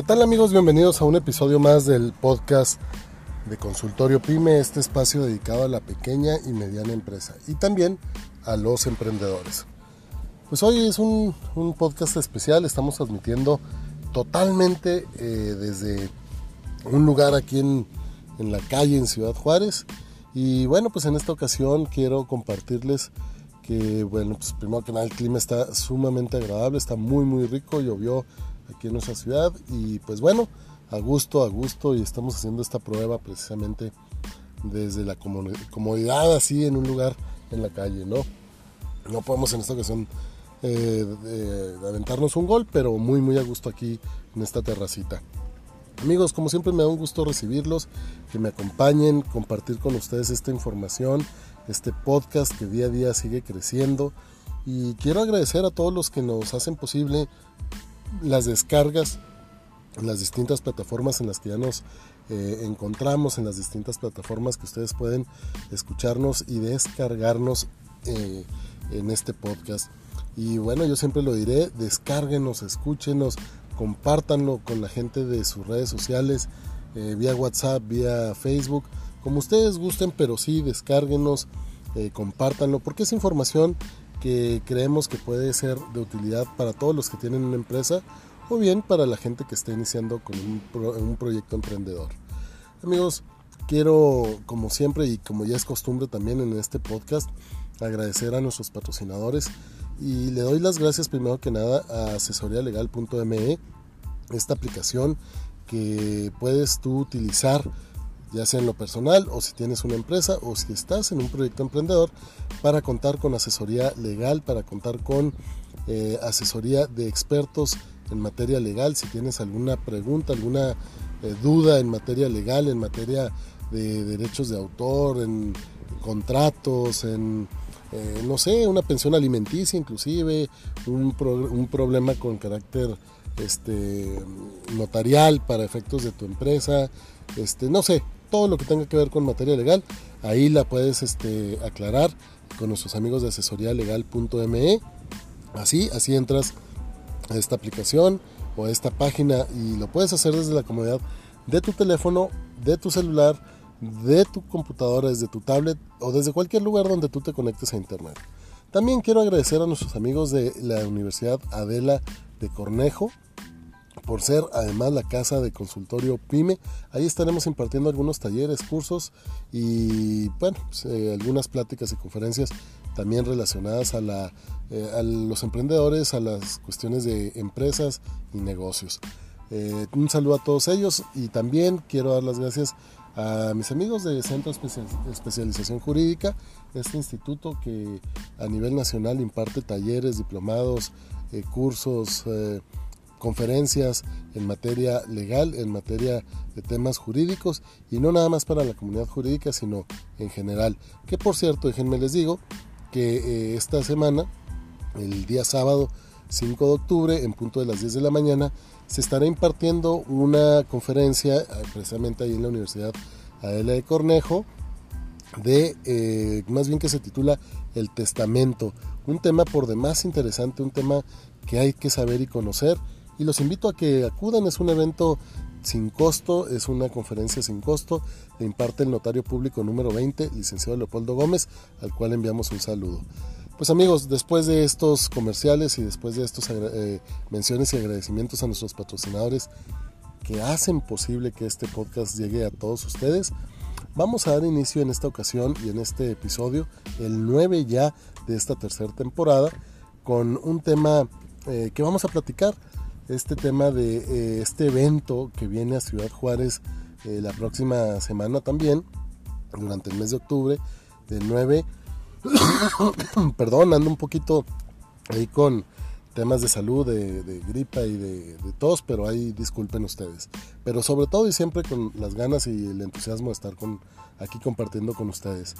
¿Qué tal amigos? Bienvenidos a un episodio más del podcast de Consultorio Pyme, este espacio dedicado a la pequeña y mediana empresa y también a los emprendedores. Pues hoy es un, podcast especial, estamos transmitiendo totalmente eh, desde un lugar aquí en, en la calle en Ciudad Juárez y bueno pues en esta ocasión quiero compartirles que bueno pues primero que nada el clima está sumamente agradable, está muy muy rico, llovió aquí en nuestra ciudad y pues bueno, a gusto, a gusto y estamos haciendo esta prueba precisamente desde la comodidad así en un lugar en la calle, ¿no? No podemos en esta ocasión eh, aventarnos un gol, pero muy muy a gusto aquí en esta terracita. Amigos, como siempre me da un gusto recibirlos, que me acompañen, compartir con ustedes esta información, este podcast que día a día sigue creciendo. Y quiero agradecer a todos los que nos hacen posible las descargas en las distintas plataformas en las que ya nos eh, encontramos, en las distintas plataformas que ustedes pueden escucharnos y descargarnos eh, en este podcast. Y bueno, yo siempre lo diré, descárguenos, escúchenos, compártanlo con la gente de sus redes sociales, eh, vía WhatsApp, vía Facebook, como ustedes gusten, pero sí, descárguenos, compártanlo, porque es información que creemos que puede ser de utilidad para todos los que tienen una empresa o bien para la gente que está iniciando con un, proyecto emprendedor. Amigos, quiero como siempre y como ya es costumbre también en este podcast agradecer a nuestros patrocinadores y le doy las gracias primero que nada a asesorialegal.me, esta aplicación que puedes tú utilizar ya sea en lo personal o si tienes una empresa o si estás en un proyecto emprendedor, para contar con asesoría legal, para contar con eh, asesoría de expertos en materia legal, si tienes alguna pregunta, alguna eh, duda en materia legal, en materia de derechos de autor, en contratos, en, eh, no sé, una pensión alimenticia inclusive, un, un problema con carácter este, notarial para efectos de tu empresa, este, no sé, todo lo que tenga que ver con materia legal, ahí la puedes este, aclarar con nuestros amigos de asesoría legal.me. Así, así entras a esta aplicación o a esta página y lo puedes hacer desde la comodidad de tu teléfono, de tu celular, de tu computadora, desde tu tablet o desde cualquier lugar donde tú te conectes a internet. También quiero agradecer a nuestros amigos de la Universidad Adela de Cornejo, por ser además la casa de consultorio PYME. Ahí estaremos impartiendo algunos talleres, cursos y bueno, pues, eh, algunas pláticas y conferencias también relacionadas a, la, eh, a los emprendedores, a las cuestiones de empresas y negocios. Eh, un saludo a todos ellos y también quiero dar las gracias a mis amigos de Centro de Especialización Jurídica, este instituto que a nivel nacional imparte talleres, diplomados, cursos, conferencias en materia legal, en materia de temas jurídicos y no nada más para la comunidad jurídica, sino en general. Que por cierto, déjenme les digo que eh, esta semana, el día sábado 5 de octubre, en punto de las 10 de la mañana, se estará impartiendo una conferencia eh, precisamente ahí en la Universidad Adela de Cornejo, de eh, más bien que se titula El Testamento, un tema por demás interesante, un tema que hay que saber y conocer y los invito a que acudan. Es un evento sin costo, es una conferencia sin costo. Le imparte el notario público número 20, licenciado Leopoldo Gómez, al cual enviamos un saludo. Pues amigos, después de estos comerciales y después de estos eh, menciones y agradecimientos a nuestros patrocinadores que hacen posible que este podcast llegue a todos ustedes, vamos a dar inicio en esta ocasión y en este episodio, el 9 ya de esta tercera temporada, con un tema eh, que vamos a platicar este tema de eh, este evento que viene a Ciudad Juárez eh, la próxima semana también, durante el mes de octubre, del 9. Perdón, ando un poquito ahí con temas de salud, de, gripa y de, tos, pero ahí disculpen ustedes. Pero sobre todo y siempre con las ganas y el entusiasmo de estar con, aquí compartiendo con ustedes.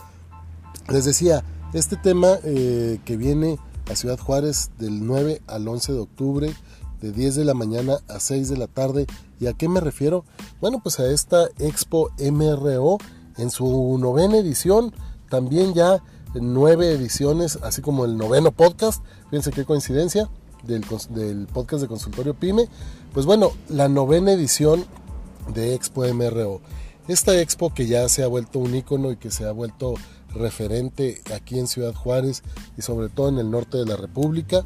Les decía, este tema eh, que viene a Ciudad Juárez del 9 al 11 de octubre de 10 de la mañana a 6 de la tarde. ¿Y a qué me refiero? Bueno, pues a esta Expo MRO en su novena edición, también ya nueve ediciones, así como el noveno podcast, fíjense qué coincidencia, del, del podcast de Consultorio Pyme. Pues bueno, la novena edición de Expo MRO. Esta expo que ya se ha vuelto un icono y que se ha vuelto referente aquí en Ciudad Juárez y sobre todo en el norte de la República.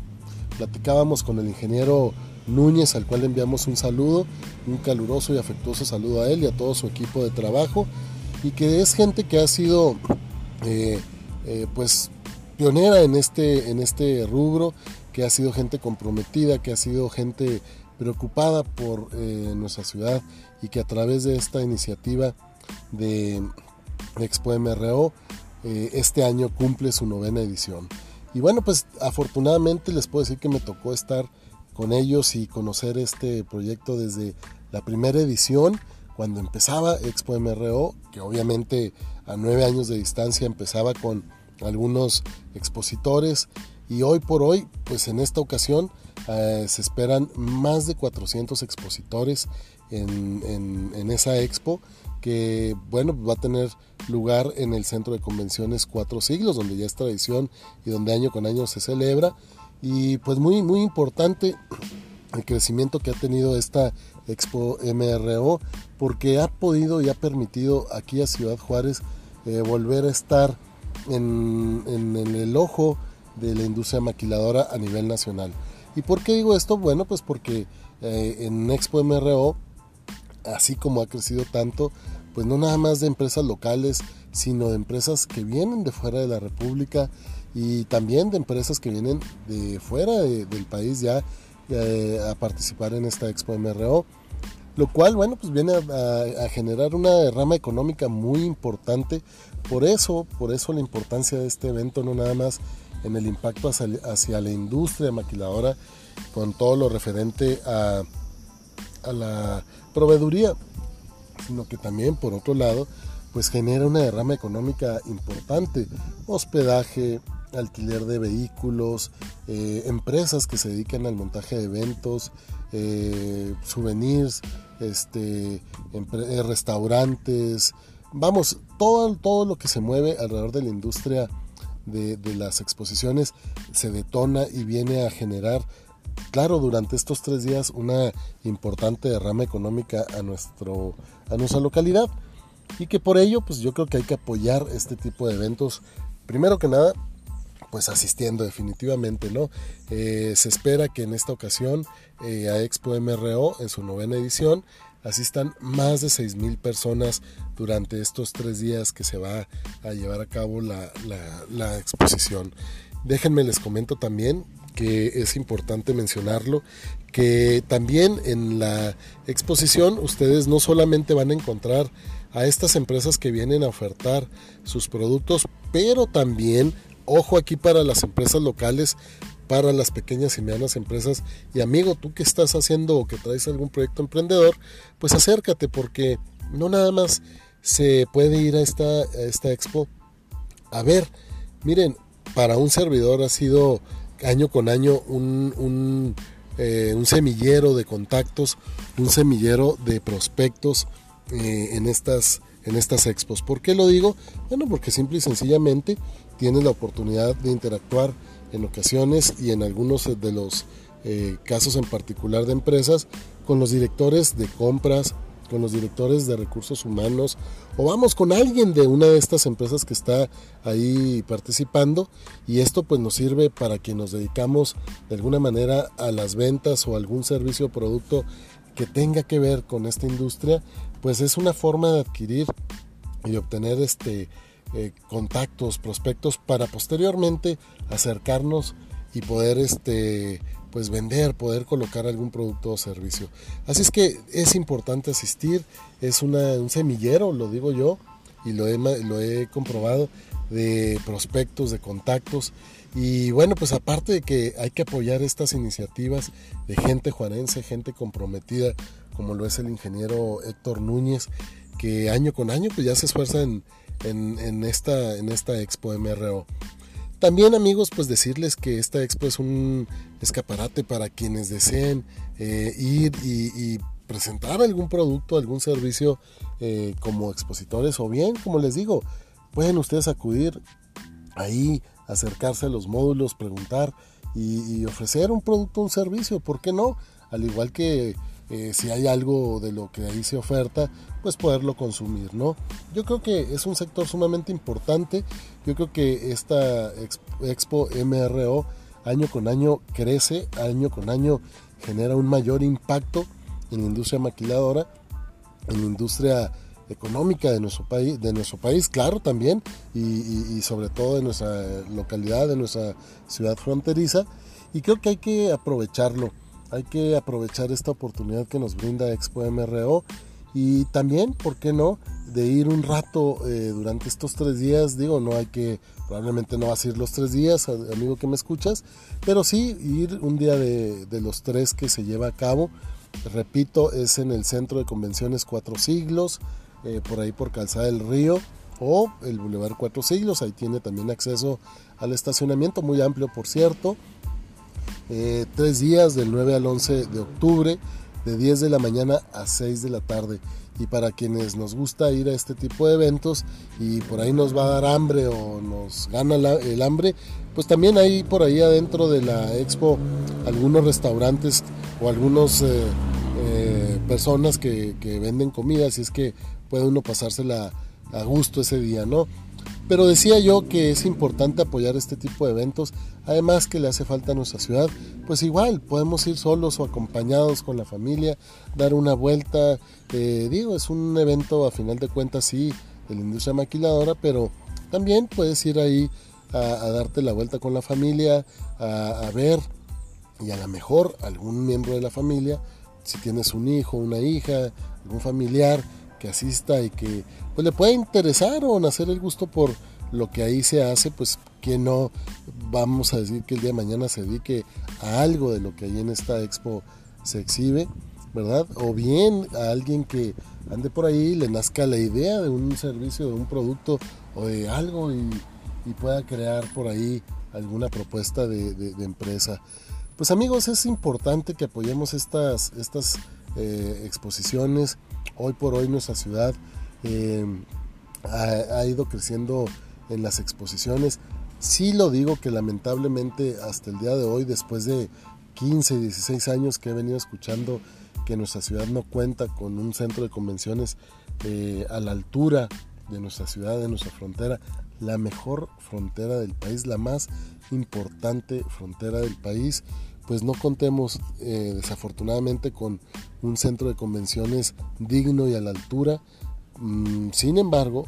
Platicábamos con el ingeniero Núñez, al cual enviamos un saludo, un caluroso y afectuoso saludo a él y a todo su equipo de trabajo, y que es gente que ha sido eh, eh, pues pionera en este, en este rubro, que ha sido gente comprometida, que ha sido gente preocupada por eh, nuestra ciudad y que a través de esta iniciativa de Expo MRO este año cumple su novena edición. Y bueno, pues afortunadamente les puedo decir que me tocó estar con ellos y conocer este proyecto desde la primera edición, cuando empezaba Expo MRO, que obviamente a nueve años de distancia empezaba con algunos expositores. Y hoy por hoy, pues en esta ocasión eh, se esperan más de 400 expositores en, en, esa expo que bueno va a tener lugar en el centro de convenciones Cuatro Siglos donde ya es tradición y donde año con año se celebra y pues muy, muy importante el crecimiento que ha tenido esta Expo MRO porque ha podido y ha permitido aquí a Ciudad Juárez eh, volver a estar en, el ojo de la industria maquiladora a nivel nacional. ¿Y por qué digo esto? Bueno, pues porque eh, en Expo MRO, así como ha crecido tanto, pues no nada más de empresas locales, sino de empresas que vienen de fuera de la República y también de empresas que vienen de fuera del país ya eh, a participar en esta Expo MRO, lo cual, bueno, pues viene a, generar una rama económica muy importante. Por eso, por eso la importancia de este evento, no nada más en el impacto hacia, hacia la industria maquiladora, con todo lo referente a, a la proveeduría, sino que también, por otro lado, pues genera una derrama económica importante, hospedaje, alquiler de vehículos, eh, empresas que se dedican al montaje de eventos, eh, souvenirs, este, eh, restaurantes, vamos, todo, todo lo que se mueve alrededor de la industria de, de, las exposiciones se detona y viene a generar, claro, durante estos tres días una importante derrama económica a, nuestro, a nuestra localidad y que por ello pues yo creo que hay que apoyar este tipo de eventos primero que nada pues asistiendo definitivamente, ¿no? Eh, se espera que en esta ocasión eh, a Expo MRO en su novena edición asistan más de 6.000 personas durante estos tres días que se va a llevar a cabo la, la exposición. Déjenme les comento también que es importante mencionarlo, que también en la exposición ustedes no solamente van a encontrar a estas empresas que vienen a ofertar sus productos, pero también Ojo aquí para las empresas locales, para las pequeñas y medianas empresas. Y amigo, tú que estás haciendo o que traes algún proyecto emprendedor, pues acércate porque no nada más se puede ir a esta, esta expo a ver. Miren, para un servidor ha sido año con año un, un, eh, semillero de contactos, un semillero de prospectos eh, en, estas, en estas expos. ¿Por qué lo digo? Bueno, porque simple y sencillamente tienes la oportunidad de interactuar en ocasiones y en algunos de los eh, casos en particular de empresas con los directores de compras, con los directores de recursos humanos o vamos con alguien de una de estas empresas que está ahí participando y esto pues nos sirve para que nos dedicamos de alguna manera a las ventas o algún servicio o producto que tenga que ver con esta industria pues es una forma de adquirir y obtener este eh, contactos, prospectos para posteriormente acercarnos y poder este pues vender, poder colocar algún producto o servicio. Así es que es importante asistir, es un semillero, lo digo yo, y lo he, lo he comprobado, de prospectos, de contactos. Y bueno, pues aparte de que hay que apoyar estas iniciativas de gente juarense, gente comprometida, como lo es el ingeniero Héctor Núñez, que año con año pues ya se esfuerza en, en, esta, en esta expo MRO. También amigos, pues decirles que esta expo es un escaparate para quienes deseen eh, ir y, presentar algún producto, algún servicio eh, como expositores o bien, como les digo, pueden ustedes acudir ahí, acercarse a los módulos, preguntar y, ofrecer un producto un servicio, ¿por qué no? Al igual que eh, si hay algo de lo que ahí se oferta, pues poderlo consumir, ¿no? Yo creo que es un sector sumamente importante, yo creo que esta Expo MRO año con año crece, año con año genera un mayor impacto en la industria maquiladora, en la industria económica de nuestro país, de nuestro país claro también, y, sobre todo de nuestra localidad, de nuestra ciudad fronteriza, y creo que hay que aprovecharlo, hay que aprovechar esta oportunidad que nos brinda Expo MRO y también, ¿por qué no?, de ir un rato eh, durante estos tres días, digo, no hay que, probablemente no vas a ir los tres días, amigo que me escuchas, pero sí ir un día de, los tres que se lleva a cabo, repito, es en el Centro de Convenciones Cuatro Siglos, eh, por ahí por Calzada del Río o el Boulevard Cuatro Siglos. Ahí tiene también acceso al estacionamiento, muy amplio por cierto. Eh, tres días del 9 al 11 de octubre, de 10 de la mañana a 6 de la tarde. Y para quienes nos gusta ir a este tipo de eventos y por ahí nos va a dar hambre o nos gana el hambre, pues también hay por ahí adentro de la expo algunos restaurantes o algunos eh, personas que, que, venden comida, si es que puede uno pasársela a gusto ese día, ¿no? Pero decía yo que es importante apoyar este tipo de eventos, además que le hace falta a nuestra ciudad, pues igual podemos ir solos o acompañados con la familia, dar una vuelta, eh, digo, es un evento a final de cuentas sí de la industria maquiladora, pero también puedes ir ahí a, darte la vuelta con la familia, a, a ver y a lo mejor algún miembro de la familia, si tienes un hijo, una hija, algún familiar, que asista y que pues, le pueda interesar o nacer el gusto por lo que ahí se hace, pues que no vamos a decir que el día de mañana se dedique a algo de lo que ahí en esta expo se exhibe, ¿verdad? O bien a alguien que ande por ahí le nazca la idea de un servicio, de un producto o de algo y, pueda crear por ahí alguna propuesta de, empresa. Pues amigos, es importante que apoyemos estas, estas eh, exposiciones hoy por hoy nuestra ciudad eh, ha, ido creciendo en las exposiciones. Sí lo digo que lamentablemente hasta el día de hoy, después de 15, 16 años que he venido escuchando que nuestra ciudad no cuenta con un centro de convenciones eh, a la altura de nuestra ciudad, de nuestra frontera, la mejor frontera del país, la más importante frontera del país pues no contemos eh, desafortunadamente con un centro de convenciones digno y a la altura. Mm, sin embargo,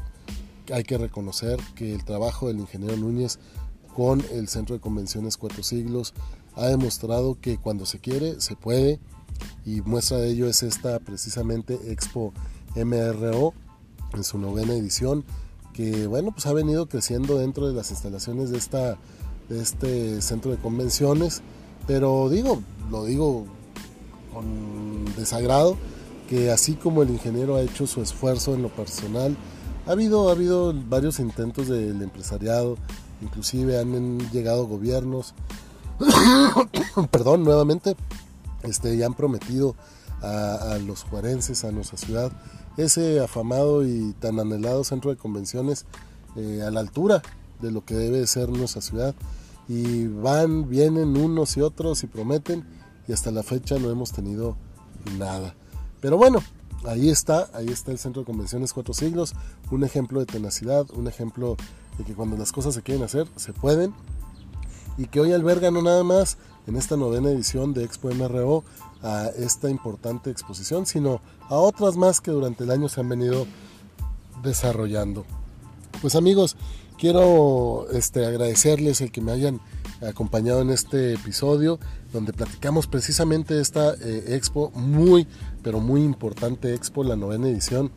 hay que reconocer que el trabajo del ingeniero Núñez con el centro de convenciones Cuatro Siglos ha demostrado que cuando se quiere, se puede. Y muestra de ello es esta precisamente Expo MRO en su novena edición, que bueno, pues ha venido creciendo dentro de las instalaciones de, esta, de este centro de convenciones pero digo, lo digo con desagrado, que así como el ingeniero ha hecho su esfuerzo en lo personal, ha habido, ha habido varios intentos del empresariado, inclusive han llegado gobiernos, perdón, nuevamente, este, y han prometido a, los juarenses, a nuestra ciudad, ese afamado y tan anhelado centro de convenciones eh, a la altura de lo que debe ser nuestra ciudad y van, vienen unos y otros y prometen y hasta la fecha no hemos tenido nada. Pero bueno, ahí está, ahí está el Centro de Convenciones Cuatro Siglos, un ejemplo de tenacidad, un ejemplo de que cuando las cosas se quieren hacer, se pueden y que hoy alberga no nada más en esta novena edición de Expo MRO a esta importante exposición, sino a otras más que durante el año se han venido desarrollando. Pues amigos, Quiero este, agradecerles el que me hayan acompañado en este episodio donde platicamos precisamente esta eh, expo muy, pero muy importante expo, la novena edición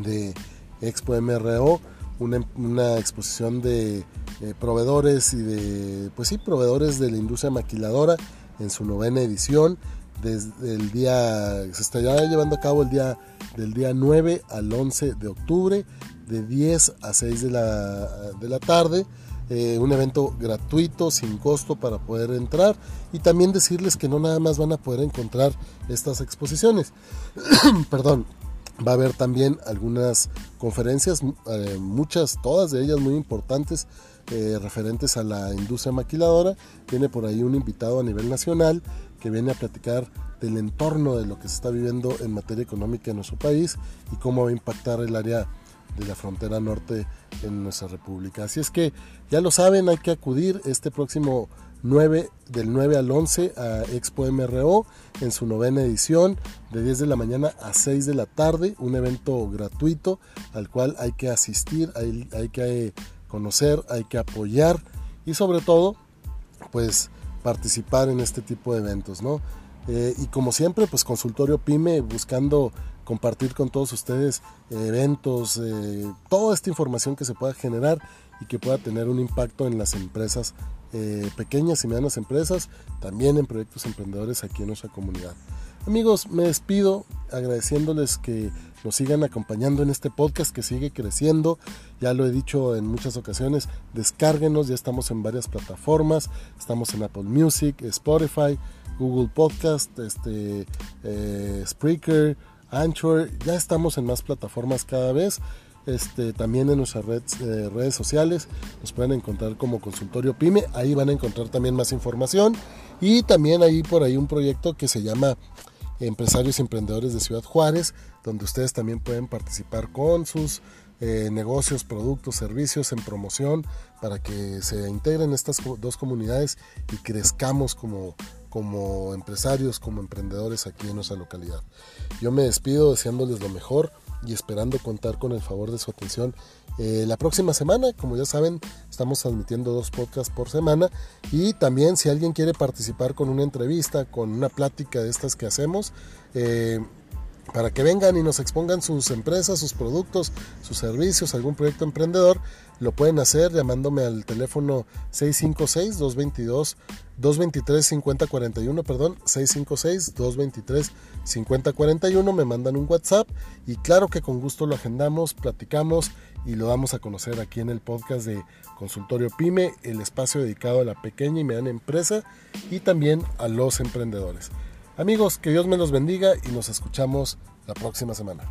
de Expo MRO, una, exposición de eh, proveedores y de, pues sí, proveedores de la industria maquiladora en su novena edición. Desde el día, se estará llevando a cabo el día del día 9 al 11 de octubre de 10 a 6 de la, de la tarde. Eh, un evento gratuito, sin costo para poder entrar y también decirles que no nada más van a poder encontrar estas exposiciones, perdón, Va a haber también algunas conferencias, eh, muchas, todas de ellas muy importantes, eh, referentes a la industria maquiladora. Viene por ahí un invitado a nivel nacional que viene a platicar del entorno de lo que se está viviendo en materia económica en nuestro país y cómo va a impactar el área de la frontera norte en nuestra república. Así es que ya lo saben, hay que acudir este próximo 9, del 9 al 11 a Expo MRO en su novena edición de 10 de la mañana a 6 de la tarde, un evento gratuito al cual hay que asistir, hay, hay que conocer, hay que apoyar y sobre todo pues participar en este tipo de eventos, ¿no? Eh, y como siempre, pues consultorio PyME buscando compartir con todos ustedes eventos, eh, toda esta información que se pueda generar y que pueda tener un impacto en las empresas eh, pequeñas y medianas empresas, también en proyectos emprendedores aquí en nuestra comunidad. Amigos, me despido agradeciéndoles que nos sigan acompañando en este podcast que sigue creciendo. Ya lo he dicho en muchas ocasiones, descárguenos, ya estamos en varias plataformas, estamos en Apple Music, Spotify, Google Podcast, este, eh, Spreaker, Anchor, ya estamos en más plataformas cada vez. Este, también en nuestras eh, redes sociales. Nos pueden encontrar como consultorio pyme. Ahí van a encontrar también más información. Y también hay por ahí un proyecto que se llama empresarios y emprendedores de Ciudad Juárez donde ustedes también pueden participar con sus eh, negocios, productos, servicios en promoción para que se integren estas dos comunidades y crezcamos como, como empresarios, como emprendedores aquí en nuestra localidad. Yo me despido deseándoles lo mejor y esperando contar con el favor de su atención eh, la próxima semana. Como ya saben, estamos transmitiendo dos podcasts por semana y también si alguien quiere participar con una entrevista, con una plática de estas que hacemos, eh, para que vengan y nos expongan sus empresas, sus productos, sus servicios, algún proyecto emprendedor, lo pueden hacer llamándome al teléfono 656 222 223 5041, perdón, 656 223 5041, me mandan un WhatsApp y claro que con gusto lo agendamos, platicamos y lo damos a conocer aquí en el podcast de Consultorio Pyme, el espacio dedicado a la pequeña y mediana empresa y también a los emprendedores. Amigos, que Dios me los bendiga y nos escuchamos la próxima semana.